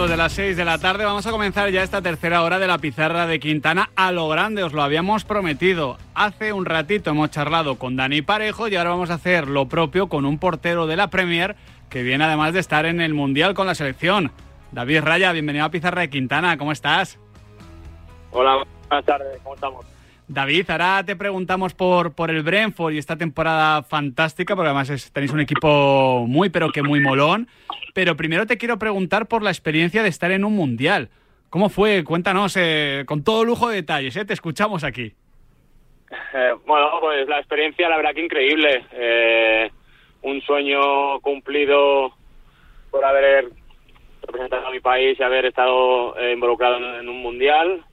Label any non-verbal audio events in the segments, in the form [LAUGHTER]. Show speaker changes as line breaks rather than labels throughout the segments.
De las seis de la tarde. Vamos a comenzar ya esta tercera hora de la pizarra de Quintana a lo grande. Os lo habíamos prometido. Hace un ratito hemos charlado con Dani Parejo y ahora vamos a hacer lo propio con un portero de la Premier que viene además de estar en el Mundial con la selección. David Raya, bienvenido a Pizarra de Quintana. ¿Cómo estás?
Hola, buenas tardes. ¿Cómo estamos?
David, ahora te preguntamos por, por el Brentford y esta temporada fantástica, porque además tenéis un equipo muy, pero que muy molón. Pero primero te quiero preguntar por la experiencia de estar en un mundial. ¿Cómo fue? Cuéntanos eh, con todo lujo de detalles, ¿eh? te escuchamos aquí.
Eh, bueno, pues la experiencia, la verdad que increíble. Eh, un sueño cumplido por haber representado a mi país y haber estado involucrado en un mundial.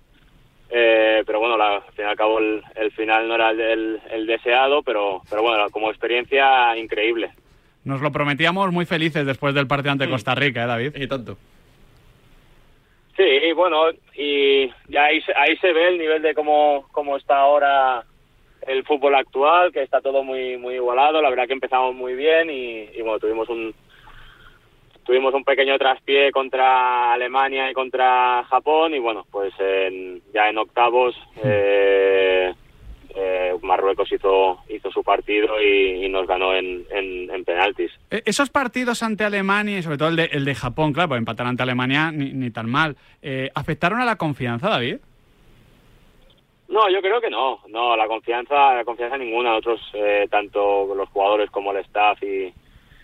Eh, pero bueno, la, al fin y al cabo el, final no era el, deseado, pero, pero bueno, como experiencia increíble.
Nos lo prometíamos muy felices después del partido ante mm. Costa Rica, ¿eh, David?
Y tanto.
Sí, bueno, y ahí, ahí se ve el nivel de cómo, cómo está ahora el fútbol actual, que está todo muy muy igualado. La verdad que empezamos muy bien y bueno, tuvimos un, tuvimos un pequeño traspié contra Alemania y contra Japón y bueno, pues ya en octavos eh, eh, Marruecos hizo, hizo su partido y, nos ganó en, en, penaltis.
E, esos partidos ante Alemania y sobre todo el de, el de Japón, claro, pues empatar ante Alemania ni, tan mal, eh, ¿afectaron a la confianza, David?
No, yo creo que no, no, la confianza, la confianza ninguna, nosotros, tanto los jugadores como el staff y,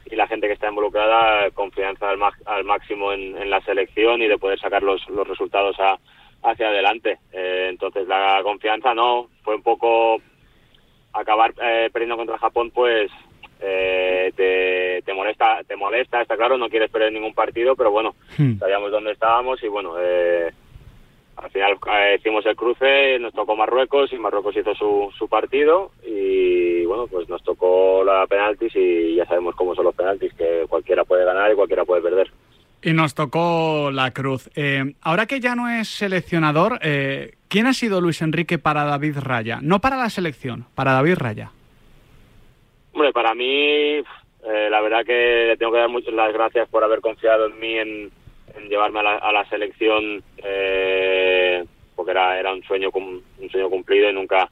y la gente que está involucrada confianza al, al máximo en, la selección y de poder sacar los, los resultados hacia adelante. Eh, entonces la confianza no, fue un poco acabar eh, perdiendo contra Japón, pues eh, te, te, molesta, te molesta, está claro, no quieres perder ningún partido, pero bueno, hmm. sabíamos dónde estábamos y bueno, eh, al final eh, hicimos el cruce, nos tocó Marruecos y Marruecos hizo su, su partido y bueno, pues nos tocó la penaltis y ya sabemos cómo son los penaltis, que cualquiera puede ganar y cualquiera puede perder.
Y nos tocó la cruz. Eh, ahora que ya no es seleccionador, eh, ¿quién ha sido Luis Enrique para David Raya? No para la selección, para David Raya.
Hombre, para mí, la verdad que le tengo que dar muchas las gracias por haber confiado en mí en, en llevarme a la, selección eh, porque era, era un sueño un sueño cumplido y nunca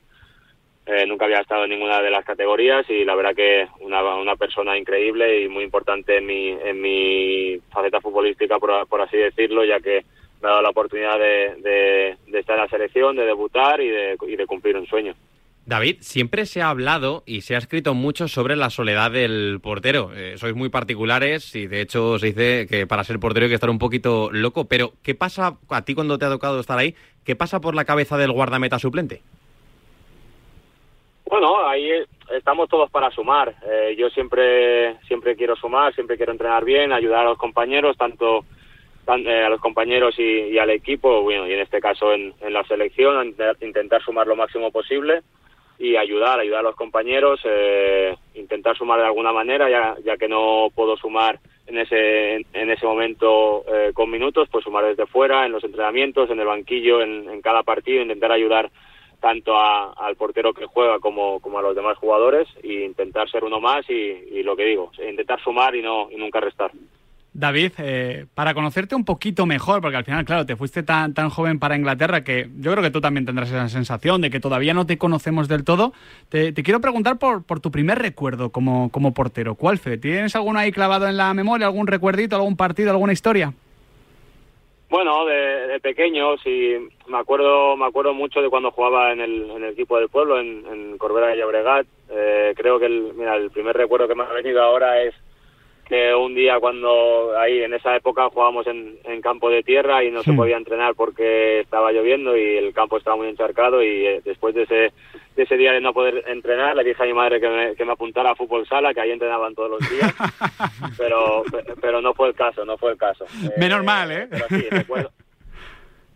eh, nunca había estado en ninguna de las categorías y la verdad que una, una persona increíble y muy importante en mi, en mi faceta futbolística, por, por así decirlo, ya que me ha dado la oportunidad de, de, estar en la selección, de debutar y de, y de cumplir un sueño.
David, siempre se ha hablado y se ha escrito mucho sobre la soledad del portero. Eh, sois muy particulares y de hecho se dice que para ser portero hay que estar un poquito loco. Pero, ¿qué pasa a ti cuando te ha tocado estar ahí? ¿Qué pasa por la cabeza del guardameta suplente?
Bueno, ahí estamos todos para sumar. Eh, yo siempre siempre quiero sumar, siempre quiero entrenar bien, ayudar a los compañeros, tanto eh, a los compañeros y, al equipo, bueno, y en este caso en, en la selección, intentar sumar lo máximo posible y ayudar, ayudar a los compañeros, eh, intentar sumar de alguna manera, ya, ya que no puedo sumar en ese, en ese momento eh, con minutos, pues sumar desde fuera, en los entrenamientos, en el banquillo, en, cada partido, intentar ayudar tanto al portero que juega como, como a los demás jugadores e intentar ser uno más y, lo que digo, intentar sumar y no y nunca restar.
David, eh, para conocerte un poquito mejor, porque al final, claro, te fuiste tan, tan joven para Inglaterra que yo creo que tú también tendrás esa sensación de que todavía no te conocemos del todo. Te, quiero preguntar por, por, tu primer recuerdo como, como portero. ¿Cuál fue? ¿Tienes alguno ahí clavado en la memoria, algún recuerdito, algún partido, alguna historia?
Bueno, de, pequeño, sí, me acuerdo, me acuerdo mucho de cuando jugaba en el, en el equipo del pueblo, en, en Corbera de Llobregat. Eh, creo que el, mira, el primer recuerdo que me ha venido ahora es que un día cuando ahí en esa época jugábamos en, campo de tierra y no se podía entrenar porque estaba lloviendo y el campo estaba muy encharcado y eh, después de ese, de ese día de no poder entrenar le dije a mi madre que me, que me apuntara a fútbol sala, que ahí entrenaban todos los días, [LAUGHS] pero pero no fue el caso, no fue el caso.
Menos mal, ¿eh?
sí,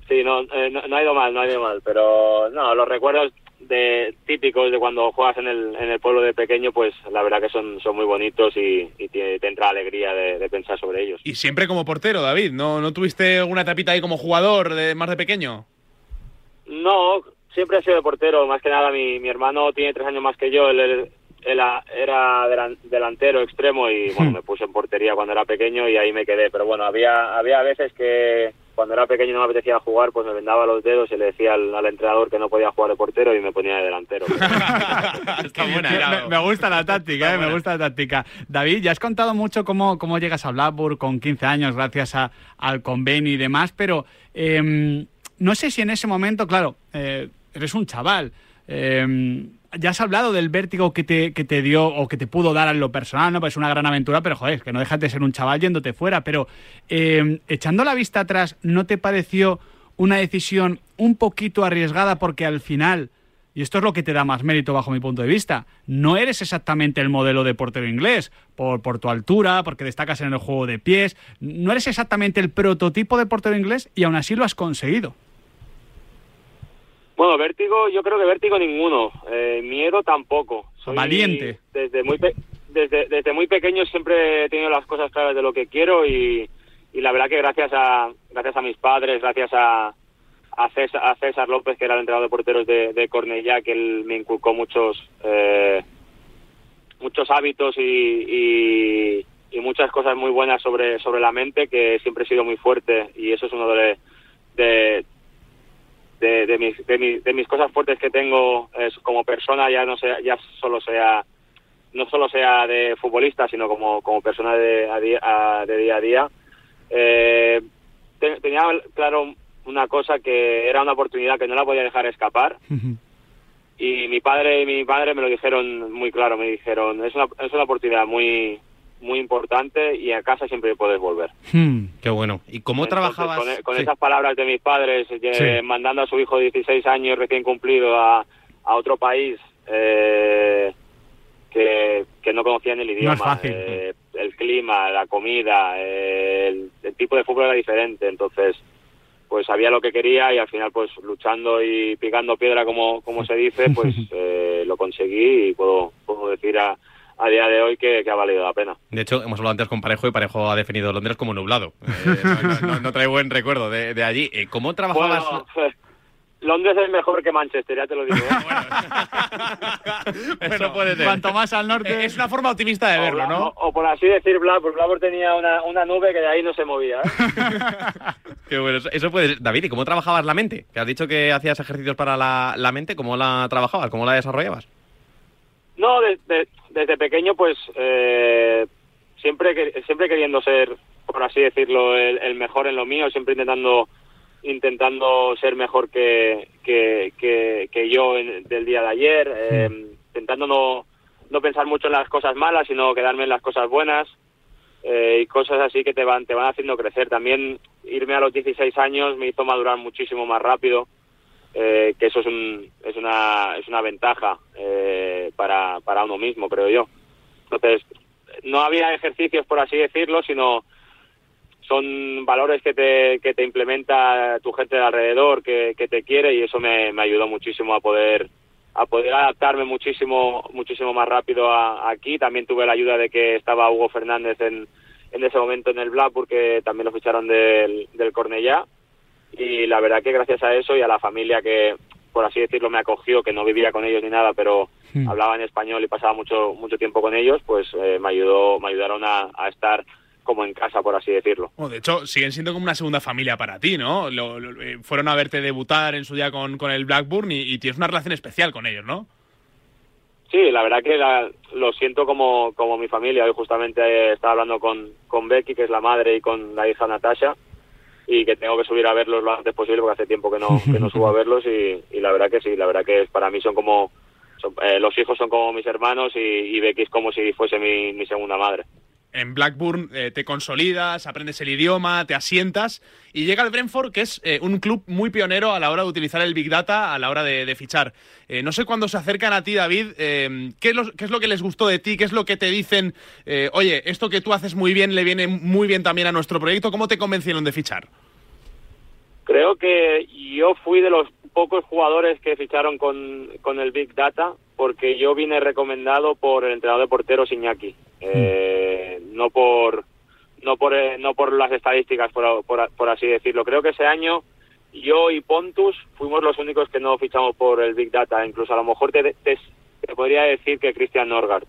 Sí, no, eh, no, no, ha ido mal, no ha ido mal, pero no, los recuerdos de típicos de cuando juegas en el, en el pueblo de pequeño, pues la verdad que son, son muy bonitos y, te, entra alegría de, pensar sobre ellos.
Y siempre como portero, David, ¿no, no tuviste una tapita ahí como jugador de más de pequeño?
No, siempre he sido de portero, más que nada mi, mi hermano tiene tres años más que yo, él, era, era delantero extremo y bueno, [LAUGHS] me puse en portería cuando era pequeño y ahí me quedé. Pero bueno, había, había veces que cuando era pequeño y no me apetecía jugar, pues me vendaba los dedos y le decía al, entrenador que no podía jugar de portero y me ponía de delantero. [LAUGHS]
me, gusta la táctica, eh, me gusta la táctica. David, ya has contado mucho cómo, cómo llegas a Blackburn con 15 años gracias a, al convenio y demás, pero em, no sé si en ese momento, claro, eh, eres un chaval. Eh, ya has hablado del vértigo que te, que te dio o que te pudo dar en lo personal, ¿no? Pues es una gran aventura, pero joder, que no dejas de ser un chaval yéndote fuera. Pero eh, echando la vista atrás, ¿no te pareció una decisión un poquito arriesgada porque al final, y esto es lo que te da más mérito bajo mi punto de vista, no eres exactamente el modelo de portero inglés, por, por tu altura, porque destacas en el juego de pies, no eres exactamente el prototipo de portero inglés y aún así lo has conseguido.
Bueno, vértigo, yo creo que vértigo ninguno. Eh, miedo tampoco.
Soy Valiente.
Desde muy, desde, desde muy pequeño siempre he tenido las cosas claras de lo que quiero y, y la verdad que gracias a, gracias a mis padres, gracias a, a, César, López, que era el entrenador de porteros de, de Cornellá, que él me inculcó muchos, eh, muchos hábitos y, y, y, muchas cosas muy buenas sobre, sobre la mente, que siempre he sido muy fuerte y eso es uno de, de, de, mis, de, mis cosas fuertes que tengo como persona ya no sea ya solo sea no solo sea de futbolista sino como, como persona de, de día a día. Eh, tenía claro una cosa que era una oportunidad que no la podía dejar escapar. Y mi padre y mi padre me lo dijeron muy claro me dijeron es una, es una oportunidad muy muy importante y a casa siempre puedes volver.
Hmm, qué bueno. ¿Y cómo trabajabas?
Con, esas palabras de mis padres, mandando a su hijo de 16 años recién cumplido a, a otro país eh, que, que, no conocían el idioma, eh, el clima, la comida, el, tipo de fútbol era diferente, entonces pues sabía lo que quería y al final pues luchando y picando piedra como, como se dice, pues [LAUGHS] eh, lo conseguí y puedo, puedo decir a a día de hoy que, ha valido la pena.
De hecho, hemos hablado antes con Parejo y Parejo ha definido Londres como nublado. Eh, no, trae buen recuerdo de, allí. Eh, ¿Cómo trabajabas?
Pues, [LAUGHS] Londres es mejor que Manchester, ya te lo digo. ¿eh? [LAUGHS]
bueno, [LAUGHS] puede ser. Cuanto más al norte.
Es una forma optimista de verlo, ¿no?
O, por así decir, Blackburn. Blackburn tenía una, una, nube que de ahí no se movía.
Qué bueno. Eso puede ser. David, ¿y cómo trabajabas la mente? Que has dicho que hacías ejercicios para la, la mente. ¿Cómo la trabajabas? ¿Cómo la desarrollabas?
No, desde pequeño pues eh, siempre siempre queriendo ser, por así decirlo, el, mejor en lo mío, siempre intentando intentando ser mejor que, que, que, yo del día de ayer, eh, intentando no, no pensar mucho en las cosas malas, sino quedarme en las cosas buenas eh, y cosas así que te van, te van haciendo crecer. También irme a los 16 años me hizo madurar muchísimo más rápido. Eh, que eso es, un, es, una, es una ventaja eh, para, para uno mismo, creo yo. Entonces, no había ejercicios, por así decirlo, sino son valores que te, que te implementa tu gente de alrededor, que, que te quiere y eso me, me ayudó muchísimo a poder a poder adaptarme muchísimo muchísimo más rápido aquí. También tuve la ayuda de que estaba Hugo Fernández en, en ese momento en el Black porque también lo ficharon del, del Cornellá y la verdad que gracias a eso y a la familia que por así decirlo me acogió que no vivía con ellos ni nada pero hmm. hablaba en español y pasaba mucho mucho tiempo con ellos pues eh, me ayudó me ayudaron a, estar como en casa, por así decirlo.
de hecho, siguen siendo como una segunda familia para ti, ¿no? Eh, fueron a verte debutar en su día con, con el Blackburn y, tienes una relación especial con ellos, ¿no?
Sí, la verdad que lo siento como, como mi familia. Hoy justamente estaba hablando con, con Becky, que es la madre, y con la hija Natasha, y que tengo que subir a verlos lo antes posible porque hace tiempo que no, que no subo a [LAUGHS] verlos y, la verdad que sí, la verdad que para mí son como, eh, los hijos son como mis hermanos y, y Becky es como si fuese mi, mi segunda madre
en Blackburn eh, te consolidas, aprendes el idioma, te asientas y llega el Brentford, que es eh, un club muy pionero a la hora de utilizar el Big Data, a la hora de, fichar. Eh, no sé cuándo se acercan a ti, David, ¿qué es, lo, ¿qué, es lo, que les gustó de ti? ¿Qué es lo que te dicen? Oye, esto que tú haces muy bien le viene muy bien también a nuestro proyecto. ¿Cómo te convencieron de fichar?
Creo que yo fui de los pocos jugadores que ficharon con, con el Big Data porque yo vine recomendado por el entrenador de porteros Iñaki. Eh, no por no por eh, no por las estadísticas por, por, así decirlo creo que ese año yo y Pontus fuimos los únicos que no fichamos por el Big Data incluso a lo mejor te, te, te podría decir que Christian Norgard.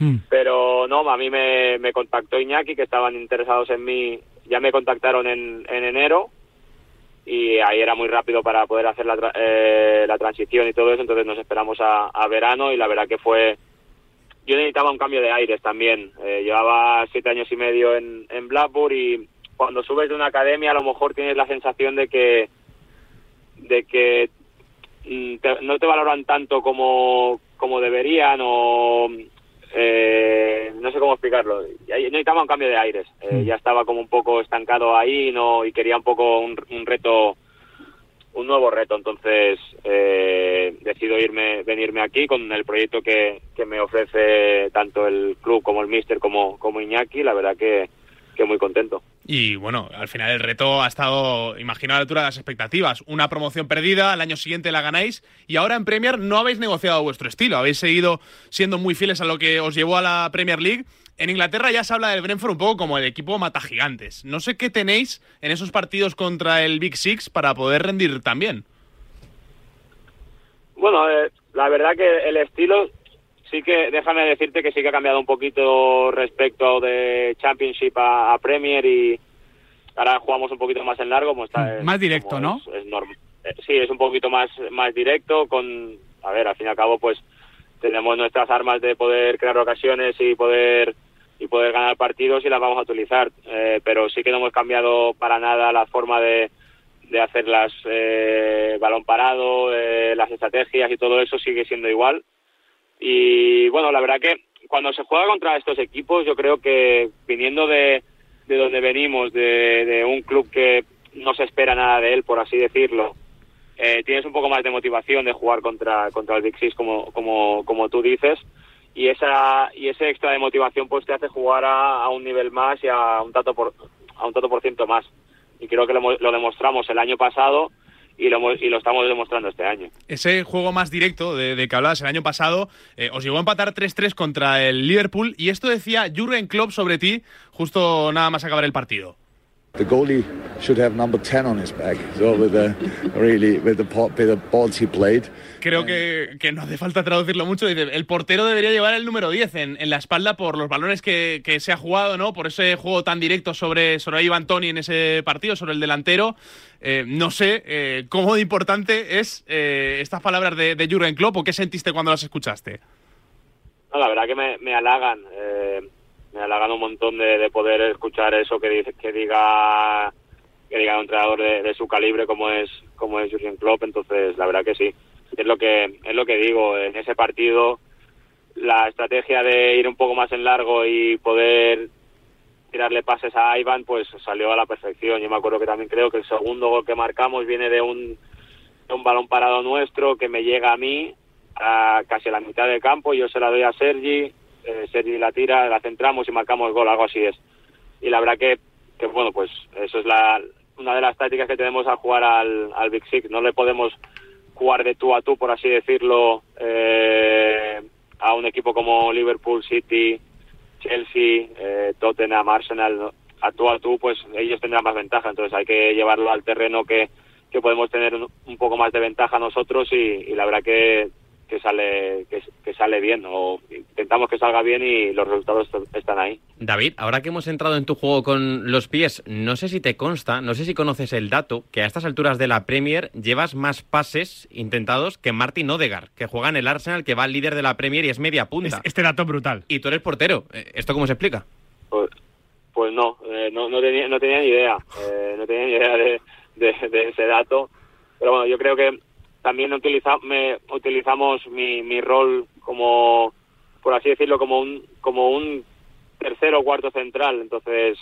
Hmm.
Pero no, a mí me, me contactó Iñaki, que estaban interesados en mí, ya me contactaron en, en enero y ahí era muy rápido para poder hacer la, tra- eh, la transición y todo eso, entonces nos esperamos a, a verano y la verdad que fue... Yo necesitaba un cambio de aires también, Eh, llevaba siete años y medio en, en Blackburn y cuando subes de una academia a lo mejor tienes la sensación de que de que mm, te- no te valoran tanto como, como deberían o eh, no sé cómo explicarlo. Necesitaba un cambio de aires. Eh, Ya estaba como un poco estancado ahí no y quería un poco un, un reto, un nuevo reto. Entonces eh, decido irme, venirme aquí con el proyecto que, que me ofrece tanto el club como el míster como, como Iñaki. La verdad que, que muy contento.
Y bueno, al final el reto ha estado, imagino, a la altura de las expectativas. Una promoción perdida, al año siguiente la ganáis y ahora en Premier no habéis negociado vuestro estilo, habéis seguido siendo muy fieles a lo que os llevó a la Premier League. En Inglaterra ya se habla del Brentford un poco como el equipo mata gigantes. No sé qué tenéis en esos partidos contra el Big Six para poder rendir también.
Bueno, eh, la verdad que el estilo sí que, déjame decirte que sí que ha cambiado un poquito respecto de Championship a, a Premier y ahora jugamos un poquito más en largo. Como está,
Mm, Más directo,
como
¿no?
es- es norm- eh, sí, es un poquito más, más directo con, a ver, al fin y al cabo pues tenemos nuestras armas de poder crear ocasiones y poder y poder ganar partidos y las vamos a utilizar. Eh, pero sí que no hemos cambiado para nada la forma de, de hacer las eh, balón parado, eh, las estrategias y todo eso sigue siendo igual. Y bueno, la verdad que cuando se juega contra estos equipos, yo creo que viniendo de, de donde venimos, de, de un club que no se espera nada de él, por así decirlo, eh, tienes un poco más de motivación de jugar contra, contra el Big Six, como, como, como tú dices, y esa y ese extra de motivación pues te hace jugar a, a un nivel más y a un tanto por a un tanto por ciento más y creo que lo, lo demostramos el año pasado y lo, y lo estamos demostrando este año.
Ese juego más directo de, de que hablabas el año pasado eh, os llevó a empatar 3-3 contra el Liverpool y esto decía Jurgen Klopp sobre ti justo nada más acabar el partido.
The goalie should have number 10 on his back. So with the really with the bit of balls he played.
Creo que, que no hace falta traducirlo mucho. Dice, el portero debería llevar el número 10 en, en la espalda por los balones que, que se ha jugado, ¿no? Por ese juego tan directo sobre, sobre Ivan Toni en ese partido, sobre el delantero. Eh, no sé eh, cómo de importante es eh, estas palabras de, de Jurgen Klopp o qué sentiste cuando las escuchaste.
No, la verdad que me, me halagan, eh, me halagan un montón de, de poder escuchar eso que dice, que diga que diga un entrenador de, de su calibre como es como es Jurgen Klopp, entonces la verdad que sí, es lo que es lo que digo. En ese partido la estrategia de ir un poco más en largo y poder tirarle pases a Ivan pues salió a la perfección. Yo me acuerdo que también creo que el segundo gol que marcamos viene de un de un balón parado nuestro que me llega a mí a casi la mitad del campo, yo se la doy a Sergi, eh, Sergi la tira, la centramos y marcamos gol, algo así es. Y la verdad que, que bueno, pues eso es la, una de las tácticas que tenemos al jugar al, al Big Six. No le podemos jugar de tú a tú, por así decirlo, eh, a un equipo como Liverpool, City, Chelsea, eh, Tottenham, Arsenal, a tú a tú, pues ellos tendrán más ventaja. Entonces hay que llevarlo al terreno que, que podemos tener un, un poco más de ventaja nosotros y, y la verdad que, que sale que, que sale bien o intentamos que salga bien y los resultados est- están ahí.
David, ahora que hemos entrado en tu juego con los pies, no sé si te consta, no sé si conoces el dato, que a estas alturas de la Premier llevas más pases intentados que Martin Odegaard, que juega en el Arsenal, que va al líder de la Premier y es media punta.
Es- Este dato brutal.
Y tú eres portero. Eh, ¿Esto cómo se explica?
Pues, pues no, eh, no, no, tenía, no tenía ni idea, eh, no tenía ni idea de, de- de ese dato. Pero bueno, yo creo que también utiliza, me, utilizamos mi, mi rol como, por así decirlo, como un, como un tercero o cuarto central. Entonces,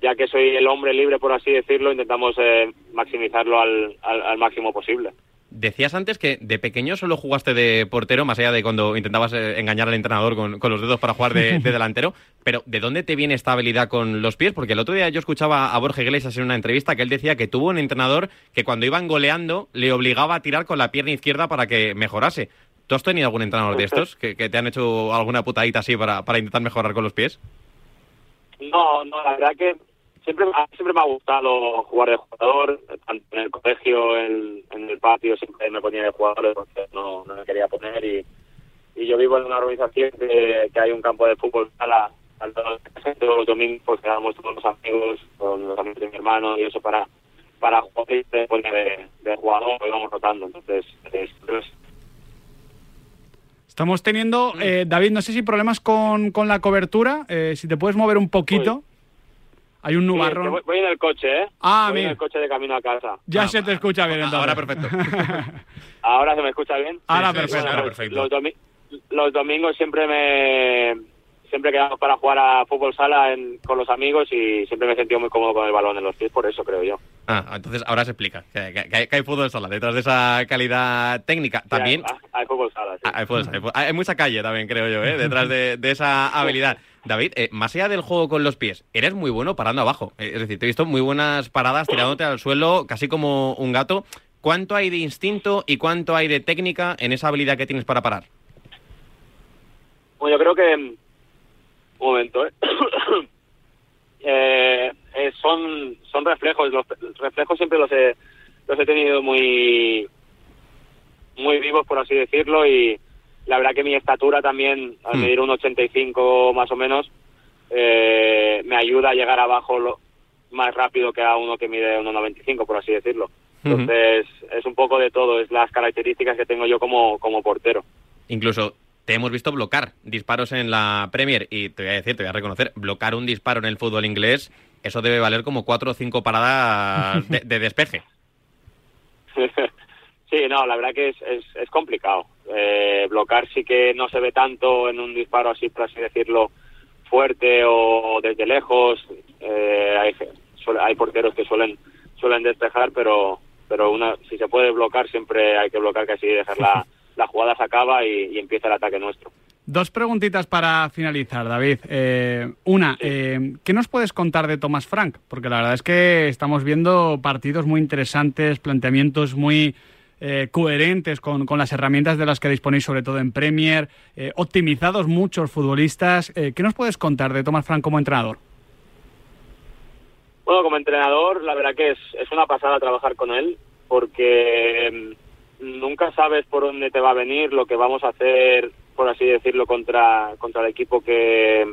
ya que soy el hombre libre, por así decirlo, intentamos eh, maximizarlo al, al, al máximo posible.
Decías antes que de pequeño solo jugaste de portero, más allá de cuando intentabas eh, engañar al entrenador con, con los dedos para jugar de, de [LAUGHS] delantero. Pero, ¿de dónde te viene esta habilidad con los pies? Porque el otro día yo escuchaba a Borja Iglesias en una entrevista que él decía que tuvo un entrenador que cuando iban goleando le obligaba a tirar con la pierna izquierda para que mejorase. ¿Tú has tenido algún entrenador de estos que, que te han hecho alguna putadita así para, para intentar mejorar con los pies?
No, no, la verdad que siempre, siempre me ha gustado jugar de jugador, tanto en el colegio, en, en el patio, siempre me ponía de jugador porque no, no me quería poner y, y yo vivo en una organización que, que hay un campo de fútbol sala al todos los domingos pues quedamos todos los amigos, con los amigos de mi hermano y eso para para jugar y de, de jugador y vamos rotando. Entonces, es- es-
Estamos teniendo, eh, David, no sé si problemas con, con la cobertura, eh, si te puedes mover un poquito. Hay un nubarrón.
voy, voy en el coche, ¿eh?
Ah,
voy en
mira.
el coche de camino a casa.
Ya
Ah,
se te escucha bien entonces.
Ahora perfecto. [LAUGHS]
¿Ahora se me escucha bien?
Ahora
Sí,
perfecto.
ahora
los,
perfecto.
los domi- los domingos siempre me siempre quedamos para jugar a fútbol sala en- con los amigos y siempre me he sentido muy cómodo con el balón en los pies, por eso creo yo.
Ah, entonces ahora se explica que, que- que hay, que hay fútbol sala detrás de esa calidad técnica. También
Sí, hay, hay fútbol sala, sí.
Ah, hay, fútbol sala, hay hay mucha calle también, creo yo, ¿eh? detrás de, de esa habilidad. David, eh, más allá del juego con los pies, eres muy bueno parando abajo. Eh, Es decir, te he visto muy buenas paradas tirándote al suelo, casi como un gato. ¿Cuánto hay de instinto y cuánto hay de técnica en esa habilidad que tienes para parar?
Bueno, yo creo que... Un momento, ¿eh? [COUGHS] Eh, eh, son, son reflejos. Los reflejos siempre los he, los he tenido muy, muy vivos, por así decirlo, y la verdad que mi estatura también, al
Hmm.
medir un 85 más o menos, eh, me ayuda a llegar abajo lo, más rápido que a uno que mide 1,95, por así decirlo. Entonces, es un poco de todo, es las características que tengo yo como, como portero.
Incluso te hemos visto blocar disparos en la Premier y te voy a decir, te voy a reconocer, blocar un disparo en el fútbol inglés, eso debe valer como cuatro o cinco paradas de, de despeje. [LAUGHS]
sí, no, la verdad que es, es, es complicado. Eh, blocar sí que no se ve tanto en un disparo así, por así decirlo, fuerte o desde lejos. Eh, hay, suele- hay porteros que suelen suelen despejar, pero pero una, si se puede blocar siempre hay que blocar casi dejar la, [LAUGHS] la jugada se acaba y, y empieza el ataque nuestro.
Dos preguntitas para finalizar, David. Eh, una, eh, ¿qué nos puedes contar de Thomas Frank? Porque la verdad es que estamos viendo partidos muy interesantes, planteamientos muy eh, coherentes con, con las herramientas de las que disponéis, sobre todo en Premier, eh, optimizados muchos futbolistas. Eh, ¿Qué nos puedes contar de Thomas Frank como entrenador?
Bueno, como entrenador, la verdad que es, es una pasada trabajar con él, porque mm, nunca sabes por dónde te va a venir, lo que vamos a hacer, por así decirlo, contra, contra el equipo que,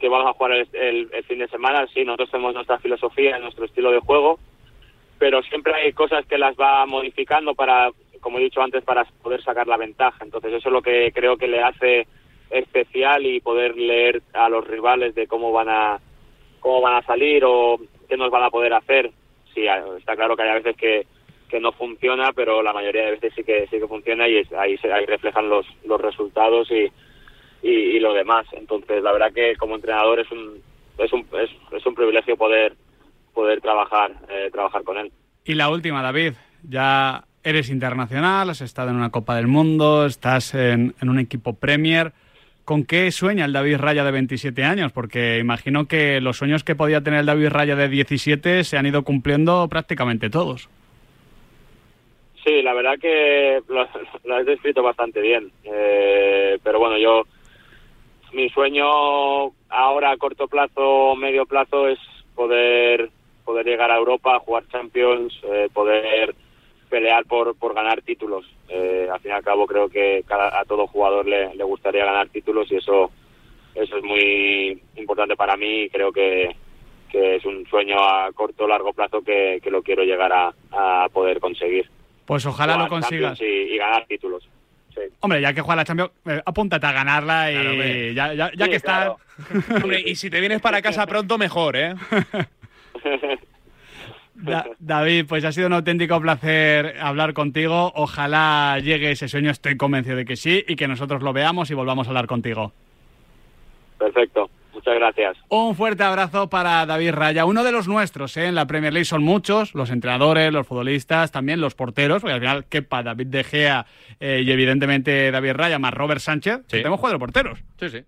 que vamos a jugar el, el- el fin de semana. Sí, nosotros tenemos nuestra filosofía, nuestro estilo de juego, pero siempre hay cosas que las va modificando para, como he dicho antes, para poder sacar la ventaja. Entonces eso es lo que creo que le hace especial y poder leer a los rivales de cómo van a cómo van a salir o qué nos van a poder hacer. Sí, a- está claro que hay veces que, que no funciona, pero la mayoría de veces sí que sí que funciona y ahí se ahí reflejan los, los resultados y, y, lo demás. Entonces, la verdad que como entrenador es un es un, es un privilegio poder poder trabajar eh, trabajar con él.
Y la última, David, ya eres internacional, has estado en una Copa del Mundo, estás en, en un equipo Premier. ¿Con qué sueña el David Raya de 27 años? Porque imagino que los sueños que podía tener el David Raya de 17 se han ido cumpliendo prácticamente todos.
Sí, la verdad que lo, lo has descrito bastante bien. Eh, pero bueno, yo mi sueño ahora a corto plazo, medio plazo es poder poder llegar a Europa, jugar Champions, eh, poder pelear por, por ganar títulos. Eh, al fin y al cabo creo que cada- a todo jugador le, le gustaría ganar títulos y eso eso es muy importante para mí y creo que, que es un sueño a corto o largo plazo que, que lo quiero llegar a, a poder conseguir.
Pues ojalá lo consigas.
Y, y ganar títulos. Sí.
Hombre, ya que juega la Champions, eh, apúntate a ganarla y
Claro,
ya, ya, ya
Sí,
que está...
claro.
Hombre, y si te vienes para [LAUGHS] casa pronto, mejor, ¿eh? [LAUGHS]
Da- David, pues ha sido un auténtico placer hablar contigo. Ojalá llegue ese sueño, estoy convencido de que sí, y que nosotros lo veamos y volvamos a hablar contigo.
Perfecto. Muchas gracias.
Un fuerte abrazo para David Raya, uno de los nuestros. ¿eh? En la Premier League son muchos, los entrenadores, los futbolistas, también los porteros, porque al final quepa David De Gea eh, y evidentemente David Raya más Robert Sánchez.
Sí.
Tenemos cuatro porteros.
Sí, sí.